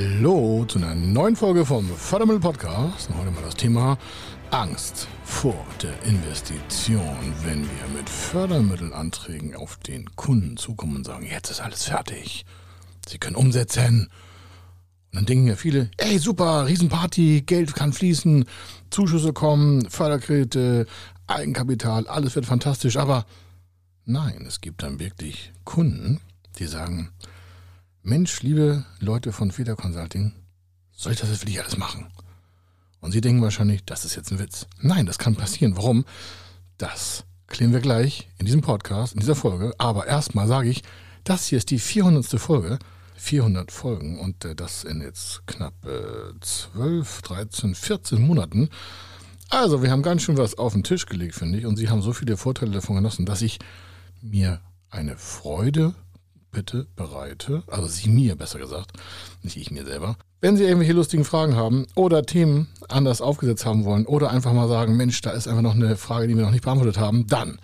Hallo zu einer neuen Folge vom Fördermittel Podcast. Heute mal das Thema Angst vor der Investition, wenn wir mit Fördermittelanträgen auf den Kunden zukommen und sagen, jetzt ist alles fertig. Sie können umsetzen. Und dann denken ja viele, ey super, Riesenparty, Geld kann fließen, Zuschüsse kommen, Förderkredite, Eigenkapital, alles wird fantastisch. Aber nein, es gibt dann wirklich Kunden, die sagen, Mensch, liebe Leute von Feder Consulting, soll ich das jetzt wirklich alles machen? Und Sie denken wahrscheinlich, das ist jetzt ein Witz. Nein, das kann passieren. Warum? Das klären wir gleich in diesem Podcast, in dieser Folge. Aber erstmal sage ich, das hier ist die 400. Folge. 400 Folgen und äh, das in jetzt knapp äh, 12, 13, 14 Monaten. Also, wir haben ganz schön was auf den Tisch gelegt, finde ich. Und Sie haben so viele Vorteile davon genossen, dass ich mir eine Freude bitte bereite, also Sie mir besser gesagt, nicht ich mir selber. Wenn Sie irgendwelche lustigen Fragen haben oder Themen anders aufgesetzt haben wollen oder einfach mal sagen, Mensch, da ist einfach noch eine Frage, die wir noch nicht beantwortet haben, dann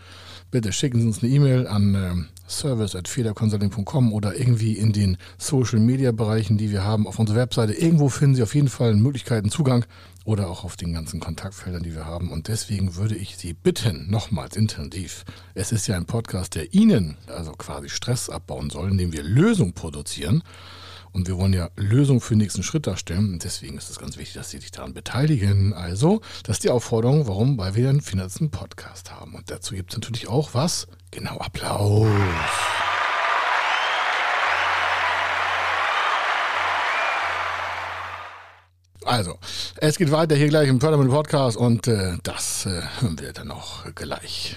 bitte schicken Sie uns eine E-Mail an äh, service.federconsulting.com oder irgendwie in den Social Media Bereichen, die wir haben auf unserer Webseite. Irgendwo finden Sie auf jeden Fall Möglichkeiten, Zugang oder auch auf den ganzen Kontaktfeldern, die wir haben. Und deswegen würde ich Sie bitten, nochmals intensiv. Es ist ja ein Podcast, der Ihnen also quasi Stress abbauen soll, indem wir Lösungen produzieren. Und wir wollen ja Lösungen für den nächsten Schritt darstellen. Und deswegen ist es ganz wichtig, dass Sie sich daran beteiligen. Also, das ist die Aufforderung. Warum? Weil wir einen finanziellen Podcast haben. Und dazu gibt es natürlich auch was? Genau, Applaus. Also, es geht weiter hier gleich im Fördermittel Podcast und äh, das äh, hören wir dann auch gleich.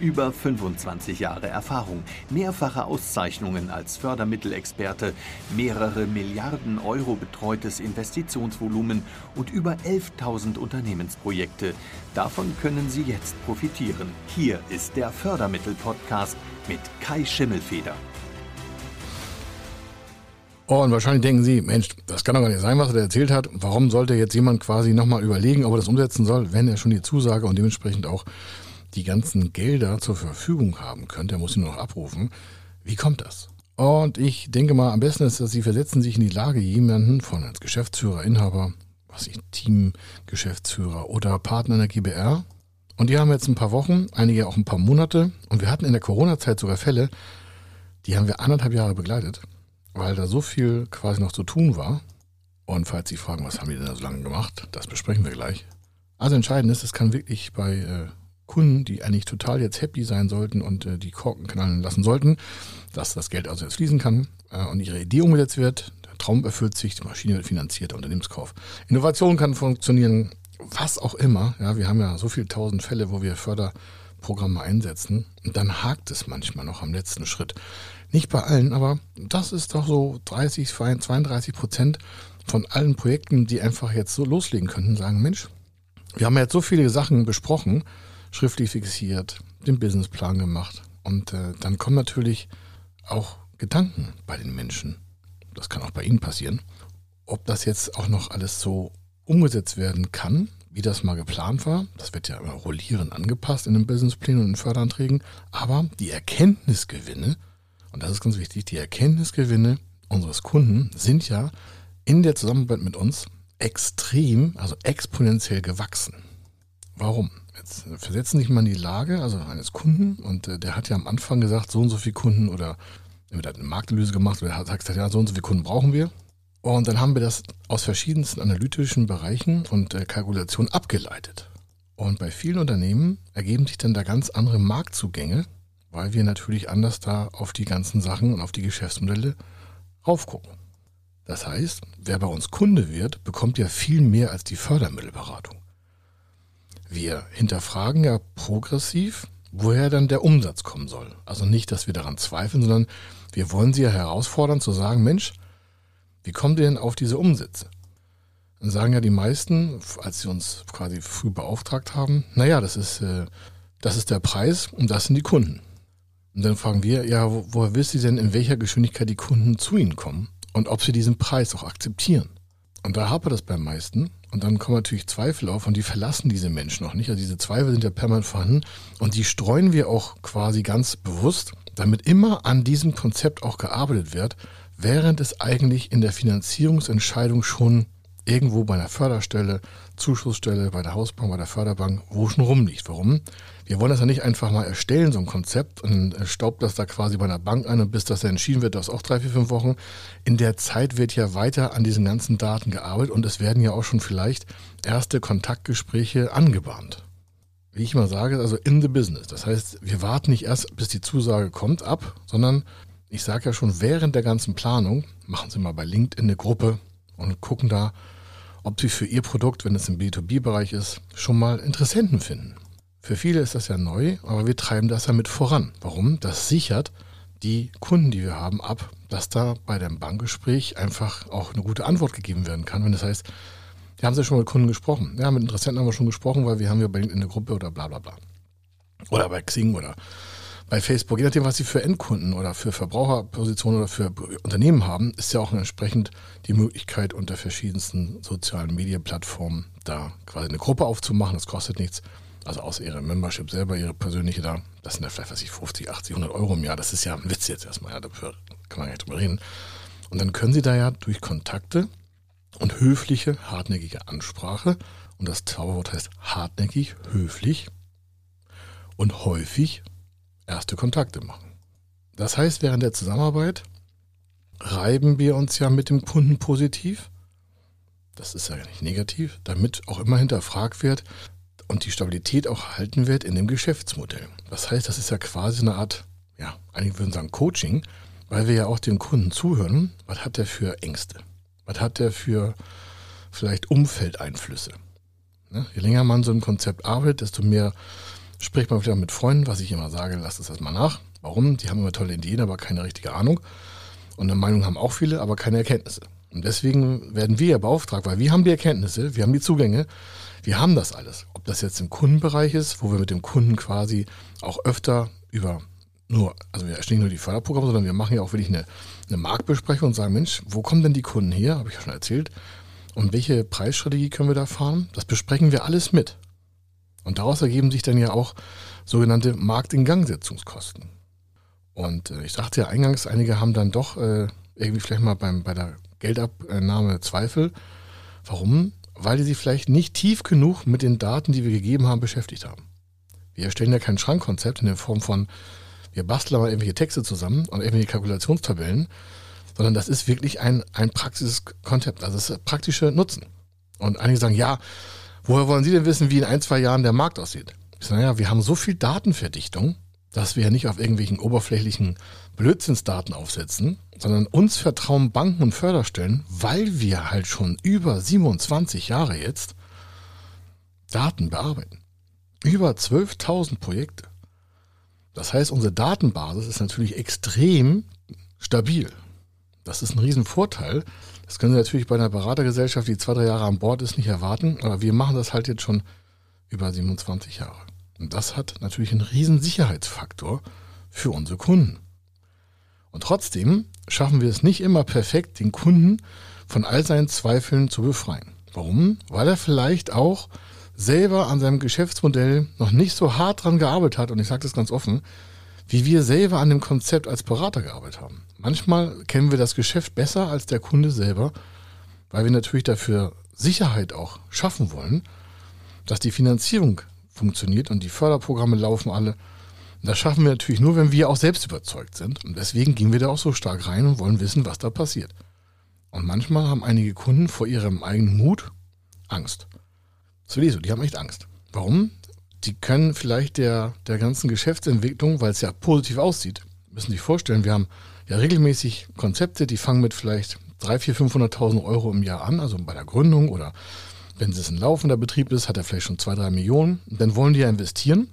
Über 25 Jahre Erfahrung, mehrfache Auszeichnungen als Fördermittelexperte, mehrere Milliarden Euro betreutes Investitionsvolumen und über 11.000 Unternehmensprojekte. Davon können Sie jetzt profitieren. Hier ist der Fördermittel-Podcast mit Kai Schimmelfeder. Oh, und wahrscheinlich denken Sie, Mensch, das kann doch gar nicht sein, was er erzählt hat. Warum sollte jetzt jemand quasi nochmal überlegen, ob er das umsetzen soll, wenn er schon die Zusage und dementsprechend auch die ganzen Gelder zur Verfügung haben könnte, er muss sie nur noch abrufen. Wie kommt das? Und ich denke mal, am besten ist, dass Sie versetzen sich in die Lage, jemanden von als Geschäftsführer, Inhaber, was ich, Teamgeschäftsführer oder Partner in der GBR. Und die haben jetzt ein paar Wochen, einige auch ein paar Monate. Und wir hatten in der Corona-Zeit sogar Fälle, die haben wir anderthalb Jahre begleitet, weil da so viel quasi noch zu tun war. Und falls Sie fragen, was haben die denn da so lange gemacht, das besprechen wir gleich. Also entscheidend ist, es kann wirklich bei äh, Kunden, die eigentlich total jetzt happy sein sollten und äh, die Korken knallen lassen sollten, dass das Geld also jetzt fließen kann äh, und ihre Idee umgesetzt wird. Der Traum erfüllt sich, die Maschine wird finanziert, der Unternehmenskauf. Innovation kann funktionieren, was auch immer. Ja, wir haben ja so viele tausend Fälle, wo wir Förderprogramme einsetzen und dann hakt es manchmal noch am letzten Schritt. Nicht bei allen, aber das ist doch so 30, 32 Prozent von allen Projekten, die einfach jetzt so loslegen könnten, sagen, Mensch, wir haben jetzt so viele Sachen besprochen, schriftlich fixiert, den Businessplan gemacht. Und äh, dann kommen natürlich auch Gedanken bei den Menschen. Das kann auch bei Ihnen passieren. Ob das jetzt auch noch alles so umgesetzt werden kann, wie das mal geplant war. Das wird ja immer rollierend angepasst in den Businessplänen und in Förderanträgen. Aber die Erkenntnisgewinne, und das ist ganz wichtig, die Erkenntnisgewinne unseres Kunden sind ja in der Zusammenarbeit mit uns extrem, also exponentiell gewachsen. Warum? Jetzt versetzen sich mal in die Lage, also eines Kunden, und äh, der hat ja am Anfang gesagt, so und so viele Kunden oder er hat eine Marktanalyse gemacht oder er hat gesagt, ja, so und so viele Kunden brauchen wir. Und dann haben wir das aus verschiedensten analytischen Bereichen und äh, Kalkulationen abgeleitet. Und bei vielen Unternehmen ergeben sich dann da ganz andere Marktzugänge, weil wir natürlich anders da auf die ganzen Sachen und auf die Geschäftsmodelle raufgucken. Das heißt, wer bei uns Kunde wird, bekommt ja viel mehr als die Fördermittelberatung. Wir hinterfragen ja progressiv, woher dann der Umsatz kommen soll. Also nicht, dass wir daran zweifeln, sondern wir wollen sie ja herausfordern zu sagen, Mensch, Wie kommt ihr denn auf diese Umsätze? Dann sagen ja die meisten, als sie uns quasi früh beauftragt haben, naja, das ist, äh, das ist der Preis und das sind die Kunden. Und dann fragen wir, ja, wo, woher wisst ihr denn, in welcher Geschwindigkeit die Kunden zu ihnen kommen und ob sie diesen Preis auch akzeptieren? Und da hapert das beim meisten. Und dann kommen natürlich Zweifel auf und die verlassen diese Menschen auch nicht. Also diese Zweifel sind ja permanent vorhanden und die streuen wir auch quasi ganz bewusst, damit immer an diesem Konzept auch gearbeitet wird, während es eigentlich in der Finanzierungsentscheidung schon irgendwo bei einer Förderstelle, Zuschussstelle, bei der Hausbank, bei der Förderbank, wo schon rumliegt. Warum? Wir wollen das ja nicht einfach mal erstellen, so ein Konzept, und dann staubt das da quasi bei einer Bank ein und bis das entschieden wird, das auch drei, vier, fünf Wochen. In der Zeit wird ja weiter an diesen ganzen Daten gearbeitet und es werden ja auch schon vielleicht erste Kontaktgespräche angebahnt. Wie ich mal sage, also in the business. Das heißt, wir warten nicht erst, bis die Zusage kommt, ab, sondern ich sage ja schon während der ganzen Planung, machen Sie mal bei LinkedIn eine Gruppe und gucken da, ob Sie für Ihr Produkt, wenn es im B2B-Bereich ist, schon mal Interessenten finden. Für viele ist das ja neu, aber wir treiben das ja mit voran. Warum? Das sichert die Kunden, die wir haben, ab, dass da bei dem Bankgespräch einfach auch eine gute Antwort gegeben werden kann. Wenn das heißt, wir haben Sie schon mit Kunden gesprochen. Ja, mit Interessenten haben wir schon gesprochen, weil wir haben ja bei LinkedIn eine Gruppe oder bla bla bla. Oder bei Xing oder bei Facebook, je nachdem, was sie für Endkunden oder für Verbraucherpositionen oder für Unternehmen haben, ist ja auch entsprechend die Möglichkeit, unter verschiedensten sozialen Medienplattformen da quasi eine Gruppe aufzumachen. Das kostet nichts. Also außer ihre Membership selber, ihre persönliche da, das sind ja vielleicht, was ich, 50, 80, 100 Euro im Jahr. Das ist ja ein Witz jetzt erstmal, ja, dafür kann man ja nicht drüber reden. Und dann können sie da ja durch Kontakte und höfliche, hartnäckige Ansprache, und das Zauberwort heißt hartnäckig, höflich und häufig erste Kontakte machen. Das heißt, während der Zusammenarbeit reiben wir uns ja mit dem Kunden positiv. Das ist ja nicht negativ, damit auch immer hinterfragt wird und die Stabilität auch erhalten wird in dem Geschäftsmodell. Das heißt, das ist ja quasi eine Art, ja, einige würden sagen Coaching, weil wir ja auch dem Kunden zuhören, was hat er für Ängste? Was hat er für vielleicht Umfeldeinflüsse? Ne? Je länger man so ein Konzept arbeitet, desto mehr spricht man vielleicht auch mit Freunden, was ich immer sage, lasst es erstmal nach. Warum? Die haben immer tolle Ideen, aber keine richtige Ahnung. Und eine Meinung haben auch viele, aber keine Erkenntnisse. Und deswegen werden wir ja beauftragt, weil wir haben die Erkenntnisse, wir haben die Zugänge, wir haben das alles. Ob das jetzt im Kundenbereich ist, wo wir mit dem Kunden quasi auch öfter über nur, also wir erstellen nur die Förderprogramme, sondern wir machen ja auch wirklich eine, eine Marktbesprechung und sagen, Mensch, wo kommen denn die Kunden her? Habe ich ja schon erzählt. Und welche Preisstrategie können wir da fahren? Das besprechen wir alles mit. Und daraus ergeben sich dann ja auch sogenannte Marktingangsetzungskosten. Und äh, ich sagte ja eingangs, einige haben dann doch äh, irgendwie vielleicht mal beim, bei der Geldabnahme Zweifel. Warum? Weil die sich vielleicht nicht tief genug mit den Daten, die wir gegeben haben, beschäftigt haben. Wir erstellen ja kein Schrankkonzept in der Form von, wir basteln mal irgendwelche Texte zusammen und irgendwelche Kalkulationstabellen, sondern das ist wirklich ein, ein praktisches Konzept, also das praktische Nutzen. Und einige sagen, ja, Woher wollen Sie denn wissen, wie in ein, zwei Jahren der Markt aussieht? Ich sage, naja, wir haben so viel Datenverdichtung, dass wir nicht auf irgendwelchen oberflächlichen Blödsinnsdaten aufsetzen, sondern uns vertrauen Banken und Förderstellen, weil wir halt schon über 27 Jahre jetzt Daten bearbeiten. Über 12.000 Projekte. Das heißt, unsere Datenbasis ist natürlich extrem stabil. Das ist ein Riesenvorteil, das können Sie natürlich bei einer Beratergesellschaft, die zwei, drei Jahre an Bord ist, nicht erwarten. Aber wir machen das halt jetzt schon über 27 Jahre. Und das hat natürlich einen riesen Sicherheitsfaktor für unsere Kunden. Und trotzdem schaffen wir es nicht immer perfekt, den Kunden von all seinen Zweifeln zu befreien. Warum? Weil er vielleicht auch selber an seinem Geschäftsmodell noch nicht so hart dran gearbeitet hat, und ich sage das ganz offen, wie wir selber an dem Konzept als Berater gearbeitet haben. Manchmal kennen wir das Geschäft besser als der Kunde selber, weil wir natürlich dafür Sicherheit auch schaffen wollen, dass die Finanzierung funktioniert und die Förderprogramme laufen alle. Und das schaffen wir natürlich nur, wenn wir auch selbst überzeugt sind. Und deswegen gehen wir da auch so stark rein und wollen wissen, was da passiert. Und manchmal haben einige Kunden vor ihrem eigenen Mut Angst. So, die haben echt Angst. Warum? Die können vielleicht der, der ganzen Geschäftsentwicklung, weil es ja positiv aussieht, müssen sich vorstellen, wir haben ja regelmäßig Konzepte, die fangen mit vielleicht 300.000, 400.000, 500.000 Euro im Jahr an, also bei der Gründung oder wenn es ein laufender Betrieb ist, hat er vielleicht schon 2, 3 Millionen. Dann wollen die ja investieren.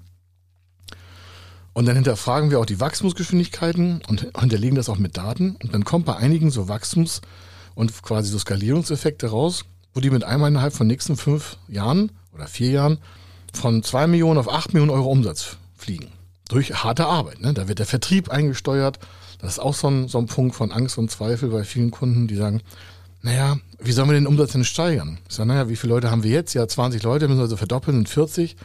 Und dann hinterfragen wir auch die Wachstumsgeschwindigkeiten und hinterlegen das auch mit Daten. Und dann kommt bei einigen so Wachstums- und quasi so Skalierungseffekte raus, wo die mit einmal innerhalb von nächsten fünf Jahren oder vier Jahren von zwei Millionen auf acht Millionen Euro Umsatz fliegen. Durch harte Arbeit. Ne? Da wird der Vertrieb eingesteuert. Das ist auch so ein, so ein Punkt von Angst und Zweifel bei vielen Kunden, die sagen, naja, wie sollen wir den Umsatz denn steigern? Ich sage, naja, wie viele Leute haben wir jetzt? Ja, 20 Leute, müssen wir also verdoppeln, sind 40.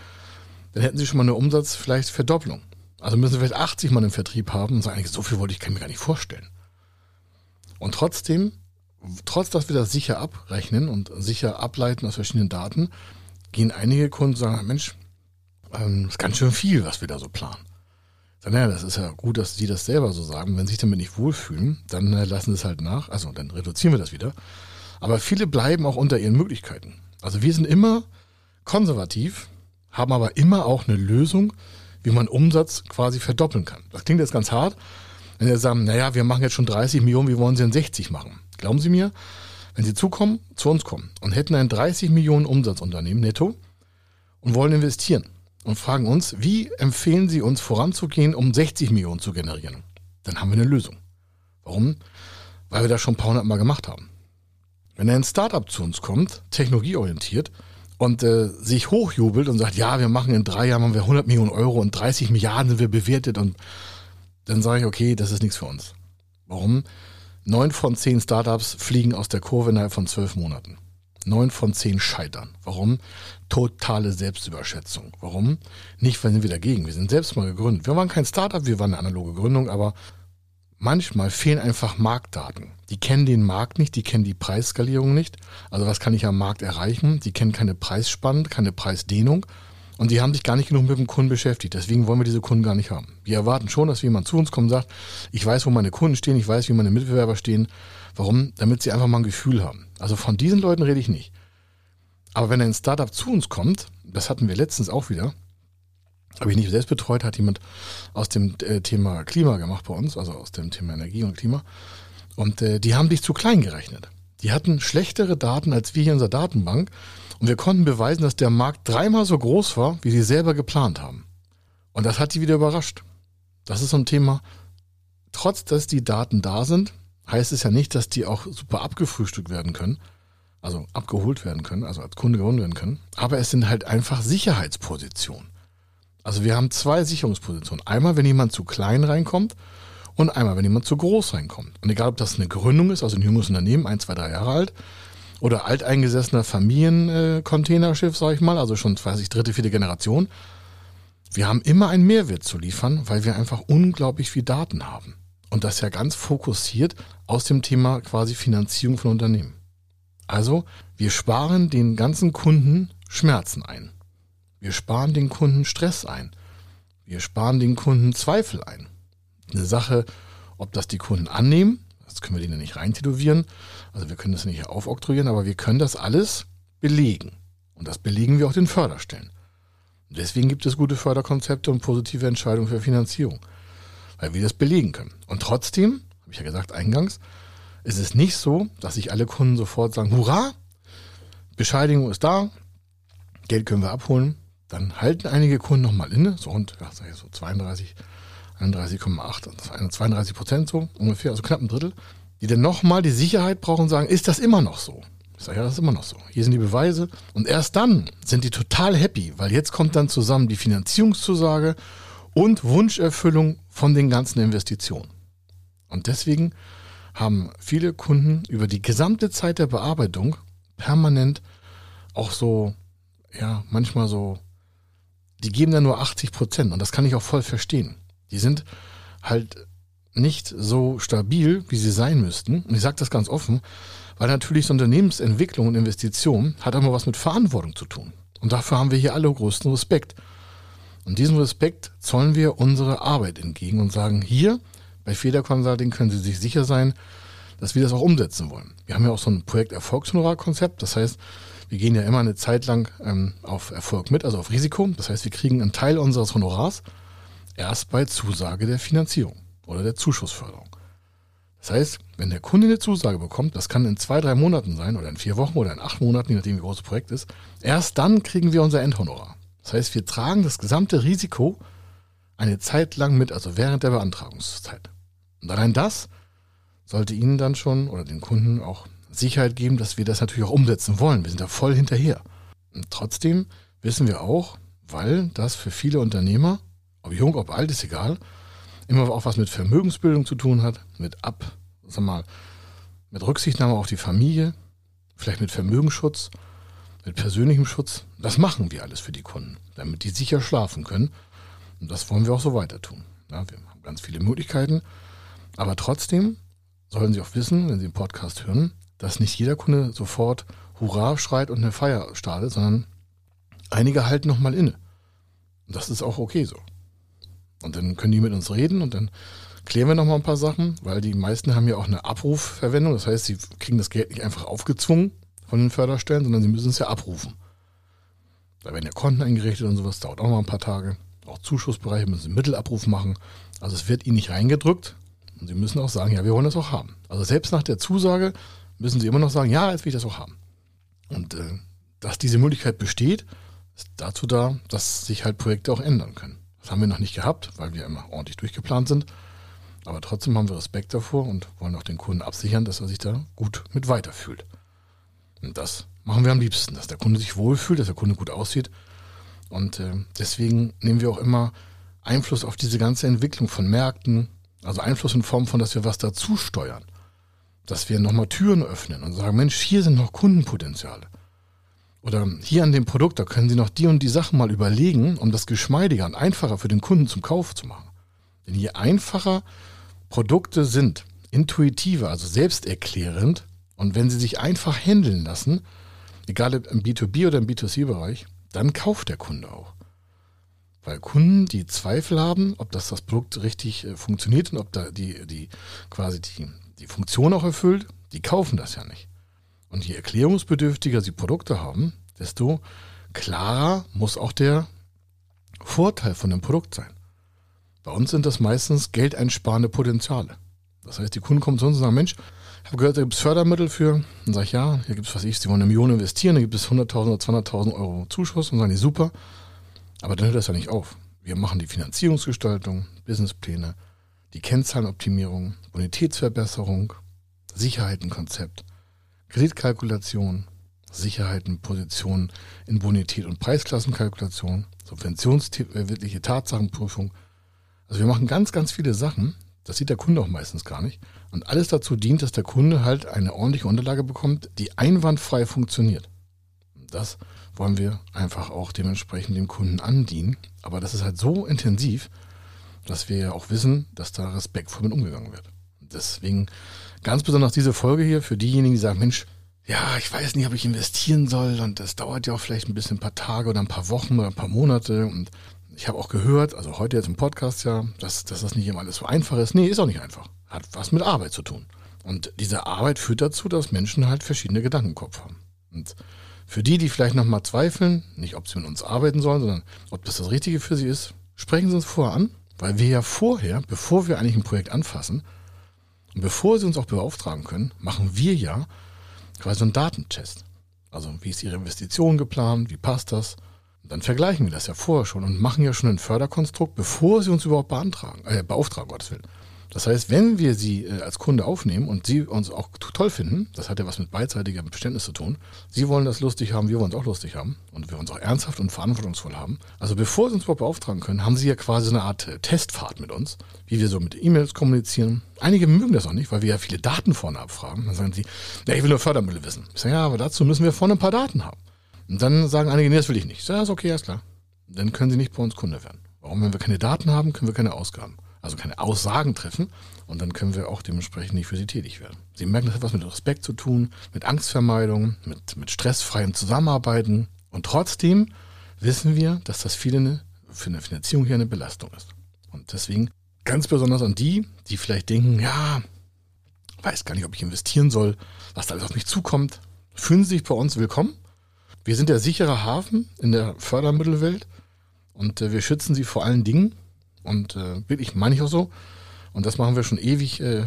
Dann hätten sie schon mal eine Umsatz, vielleicht Verdopplung. Also müssen wir vielleicht 80 Mann im Vertrieb haben und sagen, so viel wollte ich, kann mir gar nicht vorstellen. Und trotzdem, trotz dass wir das sicher abrechnen und sicher ableiten aus verschiedenen Daten, gehen einige Kunden und sagen, Mensch, ähm, ist ganz schön viel, was wir da so planen. Naja, das ist ja gut, dass Sie das selber so sagen. Wenn Sie sich damit nicht wohlfühlen, dann äh, lassen Sie es halt nach. Also dann reduzieren wir das wieder. Aber viele bleiben auch unter ihren Möglichkeiten. Also wir sind immer konservativ, haben aber immer auch eine Lösung, wie man Umsatz quasi verdoppeln kann. Das klingt jetzt ganz hart. Wenn Sie sagen, naja, wir machen jetzt schon 30 Millionen, wie wollen Sie denn 60 machen? Glauben Sie mir, wenn Sie zukommen, zu uns kommen und hätten ein 30 Millionen Umsatzunternehmen netto und wollen investieren, und fragen uns, wie empfehlen Sie uns voranzugehen, um 60 Millionen zu generieren? Dann haben wir eine Lösung. Warum? Weil wir das schon ein paar hundert Mal gemacht haben. Wenn ein Startup zu uns kommt, technologieorientiert, und äh, sich hochjubelt und sagt, ja, wir machen in drei Jahren haben wir 100 Millionen Euro und 30 Milliarden sind wir bewertet und dann sage ich, okay, das ist nichts für uns. Warum? Neun von zehn Startups fliegen aus der Kurve innerhalb von zwölf Monaten. Neun von zehn scheitern. Warum? Totale Selbstüberschätzung. Warum? Nicht, weil sind wir dagegen. Wir sind selbst mal gegründet. Wir waren kein Startup, wir waren eine analoge Gründung, aber manchmal fehlen einfach Marktdaten. Die kennen den Markt nicht, die kennen die Preisskalierung nicht. Also was kann ich am Markt erreichen? Die kennen keine Preisspanne, keine Preisdehnung. Und die haben sich gar nicht genug mit dem Kunden beschäftigt. Deswegen wollen wir diese Kunden gar nicht haben. Wir erwarten schon, dass jemand zu uns kommt und sagt, ich weiß, wo meine Kunden stehen, ich weiß, wie meine Mitbewerber stehen. Warum? Damit sie einfach mal ein Gefühl haben. Also von diesen Leuten rede ich nicht. Aber wenn ein Startup zu uns kommt, das hatten wir letztens auch wieder, habe ich nicht selbst betreut, hat jemand aus dem äh, Thema Klima gemacht bei uns, also aus dem Thema Energie und Klima. Und äh, die haben dich zu klein gerechnet. Die hatten schlechtere Daten als wir hier in unserer Datenbank. Und wir konnten beweisen, dass der Markt dreimal so groß war, wie sie selber geplant haben. Und das hat die wieder überrascht. Das ist so ein Thema. Trotz, dass die Daten da sind, heißt es ja nicht, dass die auch super abgefrühstückt werden können, also abgeholt werden können, also als Kunde gewonnen werden können. Aber es sind halt einfach Sicherheitspositionen. Also wir haben zwei Sicherungspositionen. Einmal, wenn jemand zu klein reinkommt und einmal, wenn jemand zu groß reinkommt. Und egal, ob das eine Gründung ist, also ein junges Unternehmen, ein, zwei, drei Jahre alt, oder alteingesessener Familiencontainerschiff, sage ich mal, also schon, weiß ich, dritte, vierte Generation. Wir haben immer einen Mehrwert zu liefern, weil wir einfach unglaublich viel Daten haben. Und das ja ganz fokussiert aus dem Thema quasi Finanzierung von Unternehmen. Also, wir sparen den ganzen Kunden Schmerzen ein. Wir sparen den Kunden Stress ein. Wir sparen den Kunden Zweifel ein. Eine Sache, ob das die Kunden annehmen, das können wir denen nicht reintätowieren, also wir können das nicht aufoktroyieren, aber wir können das alles belegen. Und das belegen wir auch den Förderstellen. deswegen gibt es gute Förderkonzepte und positive Entscheidungen für Finanzierung weil wir das belegen können. Und trotzdem, habe ich ja gesagt eingangs, ist es nicht so, dass sich alle Kunden sofort sagen, hurra, Bescheidigung ist da, Geld können wir abholen. Dann halten einige Kunden nochmal inne, so rund, ja, sag ich so 32, 31,8, 32 Prozent so ungefähr, also knapp ein Drittel, die dann nochmal die Sicherheit brauchen und sagen, ist das immer noch so? Ich sage, ja, das ist immer noch so. Hier sind die Beweise. Und erst dann sind die total happy, weil jetzt kommt dann zusammen die Finanzierungszusage und Wunscherfüllung von den ganzen Investitionen. Und deswegen haben viele Kunden über die gesamte Zeit der Bearbeitung permanent auch so, ja, manchmal so, die geben dann nur 80 Prozent und das kann ich auch voll verstehen. Die sind halt nicht so stabil, wie sie sein müssten. Und ich sage das ganz offen, weil natürlich so Unternehmensentwicklung und Investition hat immer was mit Verantwortung zu tun. Und dafür haben wir hier alle größten Respekt. Und diesem Respekt zollen wir unsere Arbeit entgegen und sagen, hier bei Feder Consulting können Sie sich sicher sein, dass wir das auch umsetzen wollen. Wir haben ja auch so ein Projekt Erfolgshonorar-Konzept. Das heißt, wir gehen ja immer eine Zeit lang ähm, auf Erfolg mit, also auf Risiko. Das heißt, wir kriegen einen Teil unseres Honorars erst bei Zusage der Finanzierung oder der Zuschussförderung. Das heißt, wenn der Kunde eine Zusage bekommt, das kann in zwei, drei Monaten sein oder in vier Wochen oder in acht Monaten, je nachdem wie groß das Projekt ist, erst dann kriegen wir unser Endhonorar. Das heißt, wir tragen das gesamte Risiko eine Zeit lang mit, also während der Beantragungszeit. Und allein das sollte Ihnen dann schon oder den Kunden auch Sicherheit geben, dass wir das natürlich auch umsetzen wollen. Wir sind da voll hinterher. Und trotzdem wissen wir auch, weil das für viele Unternehmer, ob jung, ob alt, ist egal, immer auch was mit Vermögensbildung zu tun hat, mit ab, sag mal, mit Rücksichtnahme auf die Familie, vielleicht mit Vermögensschutz, mit persönlichem Schutz. Das machen wir alles für die Kunden, damit die sicher schlafen können. Und das wollen wir auch so weiter tun. Ja, wir haben ganz viele Möglichkeiten, aber trotzdem sollen Sie auch wissen, wenn Sie den Podcast hören, dass nicht jeder Kunde sofort Hurra schreit und eine Feier startet, sondern einige halten nochmal inne. Und das ist auch okay so. Und dann können die mit uns reden und dann klären wir nochmal ein paar Sachen, weil die meisten haben ja auch eine Abrufverwendung. Das heißt, sie kriegen das Geld nicht einfach aufgezwungen von den Förderstellen, sondern sie müssen es ja abrufen. Da werden ja Konten eingerichtet und sowas, dauert auch noch ein paar Tage. Auch Zuschussbereiche müssen sie Mittelabruf machen. Also es wird ihnen nicht reingedrückt. Und sie müssen auch sagen, ja, wir wollen das auch haben. Also selbst nach der Zusage müssen sie immer noch sagen, ja, jetzt will ich das auch haben. Und äh, dass diese Möglichkeit besteht, ist dazu da, dass sich halt Projekte auch ändern können. Das haben wir noch nicht gehabt, weil wir immer ordentlich durchgeplant sind. Aber trotzdem haben wir Respekt davor und wollen auch den Kunden absichern, dass er sich da gut mit weiterfühlt. Und das machen wir am liebsten, dass der Kunde sich wohlfühlt, dass der Kunde gut aussieht. Und äh, deswegen nehmen wir auch immer Einfluss auf diese ganze Entwicklung von Märkten, also Einfluss in Form von, dass wir was dazu steuern. Dass wir nochmal Türen öffnen und sagen, Mensch, hier sind noch Kundenpotenziale. Oder hier an dem Produkt, da können Sie noch die und die Sachen mal überlegen, um das geschmeidiger und einfacher für den Kunden zum Kauf zu machen. Denn je einfacher Produkte sind, intuitiver, also selbsterklärend, und wenn sie sich einfach handeln lassen, egal ob im B2B oder im B2C-Bereich, dann kauft der Kunde auch. Weil Kunden, die Zweifel haben, ob das das Produkt richtig äh, funktioniert und ob da die, die quasi die, die Funktion auch erfüllt, die kaufen das ja nicht. Und je erklärungsbedürftiger sie Produkte haben, desto klarer muss auch der Vorteil von dem Produkt sein. Bei uns sind das meistens geldeinsparende Potenziale. Das heißt, die Kunden kommen zu uns und sagen, Mensch, habe gehört, da gibt es Fördermittel für. Dann sage ich, ja, hier gibt es, was ich, sie wollen eine Million investieren, da gibt es 100.000 oder 200.000 Euro Zuschuss. Und sagen die, super. Aber dann hört das ja nicht auf. Wir machen die Finanzierungsgestaltung, Businesspläne, die Kennzahlenoptimierung, Bonitätsverbesserung, Sicherheitenkonzept, Kreditkalkulation, Sicherheitenposition in Bonität und Preisklassenkalkulation, subventionswirkliche Tatsachenprüfung. Also wir machen ganz, ganz viele Sachen. Das sieht der Kunde auch meistens gar nicht. Und alles dazu dient, dass der Kunde halt eine ordentliche Unterlage bekommt, die einwandfrei funktioniert. Das wollen wir einfach auch dementsprechend dem Kunden andienen. Aber das ist halt so intensiv, dass wir ja auch wissen, dass da respektvoll mit umgegangen wird. Deswegen ganz besonders diese Folge hier für diejenigen, die sagen, Mensch, ja, ich weiß nicht, ob ich investieren soll und das dauert ja auch vielleicht ein bisschen ein paar Tage oder ein paar Wochen oder ein paar Monate und ich habe auch gehört, also heute jetzt im Podcast ja, dass, dass das nicht immer alles so einfach ist. Nee, ist auch nicht einfach. Hat was mit Arbeit zu tun. Und diese Arbeit führt dazu, dass Menschen halt verschiedene Gedanken im Kopf haben. Und für die, die vielleicht nochmal zweifeln, nicht ob sie mit uns arbeiten sollen, sondern ob das das Richtige für sie ist, sprechen sie uns vorher an, weil wir ja vorher, bevor wir eigentlich ein Projekt anfassen und bevor sie uns auch beauftragen können, machen wir ja quasi einen Datentest. Also wie ist ihre Investition geplant, wie passt das? Dann vergleichen wir das ja vorher schon und machen ja schon ein Förderkonstrukt, bevor sie uns überhaupt beantragen, äh, beauftragen, Gottes Willen. Das heißt, wenn wir sie äh, als Kunde aufnehmen und sie uns auch toll finden, das hat ja was mit beidseitigem Verständnis zu tun, sie wollen das lustig haben, wir wollen es auch lustig haben und wir es auch ernsthaft und verantwortungsvoll haben. Also bevor sie uns überhaupt beauftragen können, haben sie ja quasi eine Art äh, Testfahrt mit uns, wie wir so mit E-Mails kommunizieren. Einige mögen das auch nicht, weil wir ja viele Daten vorne abfragen. Dann sagen sie, ja, ich will nur Fördermittel wissen. Ich sage, ja, aber dazu müssen wir vorne ein paar Daten haben. Und dann sagen einige, nee, das will ich nicht. Ja, ist okay, alles klar. Dann können sie nicht bei uns Kunde werden. Warum? Wenn wir keine Daten haben, können wir keine Ausgaben also keine Aussagen treffen. Und dann können wir auch dementsprechend nicht für sie tätig werden. Sie merken, das hat was mit Respekt zu tun, mit Angstvermeidung, mit, mit stressfreiem Zusammenarbeiten. Und trotzdem wissen wir, dass das viele eine, für eine Finanzierung hier eine Belastung ist. Und deswegen ganz besonders an die, die vielleicht denken, ja, weiß gar nicht, ob ich investieren soll, was da alles auf mich zukommt, fühlen Sie sich bei uns willkommen. Wir sind der sichere Hafen in der Fördermittelwelt und äh, wir schützen Sie vor allen Dingen und äh, wirklich meine ich auch so. Und das machen wir schon ewig, äh,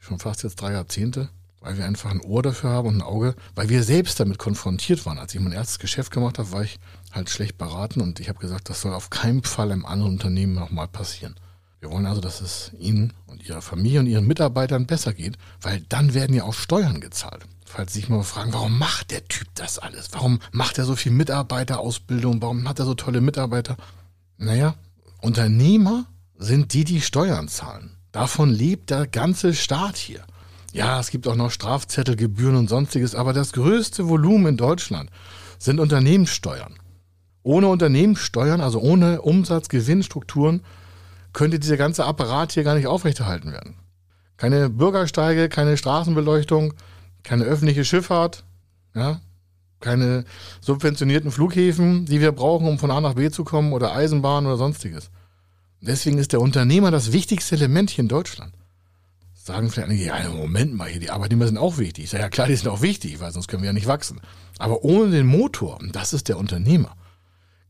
schon fast jetzt drei Jahrzehnte, weil wir einfach ein Ohr dafür haben und ein Auge, weil wir selbst damit konfrontiert waren. Als ich mein erstes Geschäft gemacht habe, war ich halt schlecht beraten und ich habe gesagt, das soll auf keinen Fall im anderen Unternehmen nochmal passieren. Wir wollen also, dass es Ihnen und Ihrer Familie und Ihren Mitarbeitern besser geht, weil dann werden ja auch Steuern gezahlt. Falls sich mal fragen, warum macht der Typ das alles? Warum macht er so viel Mitarbeiterausbildung? Warum hat er so tolle Mitarbeiter? Naja, Unternehmer sind die, die Steuern zahlen. Davon lebt der ganze Staat hier. Ja, es gibt auch noch Strafzettel, Gebühren und sonstiges, aber das größte Volumen in Deutschland sind Unternehmenssteuern. Ohne Unternehmenssteuern, also ohne Umsatzgewinnstrukturen, könnte dieser ganze Apparat hier gar nicht aufrechterhalten werden. Keine Bürgersteige, keine Straßenbeleuchtung, keine öffentliche Schifffahrt, ja, keine subventionierten Flughäfen, die wir brauchen, um von A nach B zu kommen oder Eisenbahn oder sonstiges. Deswegen ist der Unternehmer das wichtigste Element hier in Deutschland. Sagen vielleicht einige, ja, Moment mal hier, die Arbeitnehmer sind auch wichtig. Ich sage, ja klar, die sind auch wichtig, weil sonst können wir ja nicht wachsen. Aber ohne den Motor, und das ist der Unternehmer,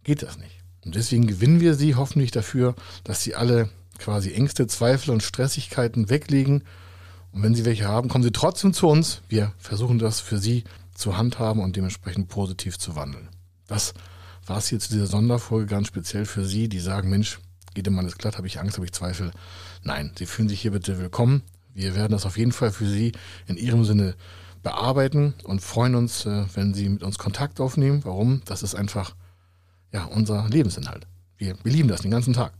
geht das nicht. Und deswegen gewinnen wir sie hoffentlich dafür, dass sie alle quasi Ängste, Zweifel und Stressigkeiten weglegen. Und wenn sie welche haben, kommen sie trotzdem zu uns. Wir versuchen das für sie zu handhaben und dementsprechend positiv zu wandeln. Das war es hier zu dieser Sonderfolge ganz speziell für Sie, die sagen, Mensch, geht dem alles glatt, habe ich Angst, habe ich Zweifel. Nein, Sie fühlen sich hier bitte willkommen. Wir werden das auf jeden Fall für Sie in Ihrem Sinne bearbeiten und freuen uns, äh, wenn Sie mit uns Kontakt aufnehmen. Warum? Das ist einfach ja, unser Lebensinhalt. Wir, wir lieben das den ganzen Tag.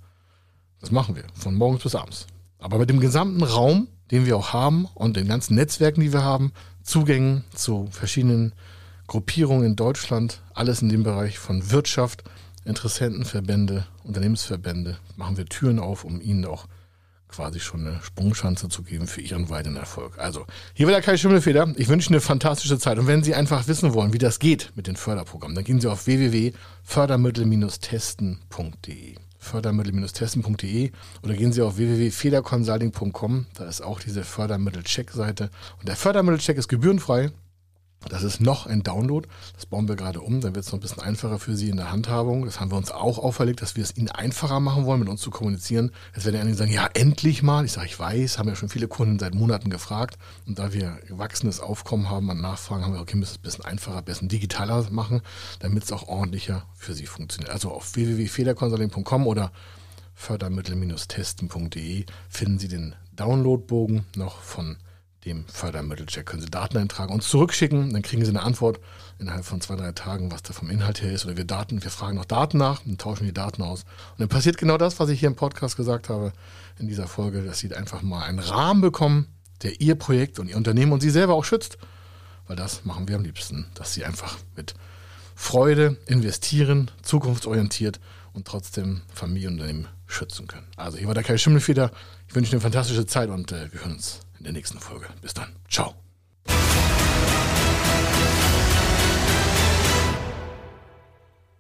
Das machen wir, von morgens bis abends. Aber mit dem gesamten Raum, den wir auch haben und den ganzen Netzwerken, die wir haben, Zugängen zu verschiedenen Gruppierungen in Deutschland, alles in dem Bereich von Wirtschaft, Interessentenverbände, Unternehmensverbände, machen wir Türen auf, um ihnen auch quasi schon eine Sprungschanze zu geben für ihren weiteren Erfolg. Also, hier war der Kai Schimmelfeder. Ich wünsche eine fantastische Zeit. Und wenn Sie einfach wissen wollen, wie das geht mit den Förderprogrammen, dann gehen Sie auf www.fördermittel-testen.de fördermittel-testen.de oder gehen Sie auf www.federconsulting.com. Da ist auch diese Fördermittel-Check-Seite. Und der Fördermittel-Check ist gebührenfrei. Das ist noch ein Download. Das bauen wir gerade um. Dann wird es noch ein bisschen einfacher für Sie in der Handhabung. Das haben wir uns auch auferlegt, dass wir es Ihnen einfacher machen wollen, mit uns zu kommunizieren. Jetzt werden einige sagen, ja, endlich mal. Ich sage, ich weiß, haben ja schon viele Kunden seit Monaten gefragt. Und da wir gewachsenes Aufkommen haben an Nachfragen, haben wir, okay, müssen es ein bisschen einfacher, ein bisschen digitaler machen, damit es auch ordentlicher für Sie funktioniert. Also auf www.federconsulting.com oder fördermittel-testen.de finden Sie den Downloadbogen noch von dem Fördermittelcheck. Können Sie Daten eintragen, uns zurückschicken, dann kriegen Sie eine Antwort innerhalb von zwei, drei Tagen, was da vom Inhalt her ist. Oder wir Daten, wir fragen noch Daten nach und tauschen die Daten aus. Und dann passiert genau das, was ich hier im Podcast gesagt habe in dieser Folge, dass Sie einfach mal einen Rahmen bekommen, der Ihr Projekt und Ihr Unternehmen und Sie selber auch schützt. Weil das machen wir am liebsten, dass Sie einfach mit Freude investieren, zukunftsorientiert und trotzdem Familienunternehmen schützen können. Also hier war der Kai Schimmelfeder. Ich wünsche Ihnen eine fantastische Zeit und äh, wir hören uns der nächsten Folge. Bis dann. Ciao.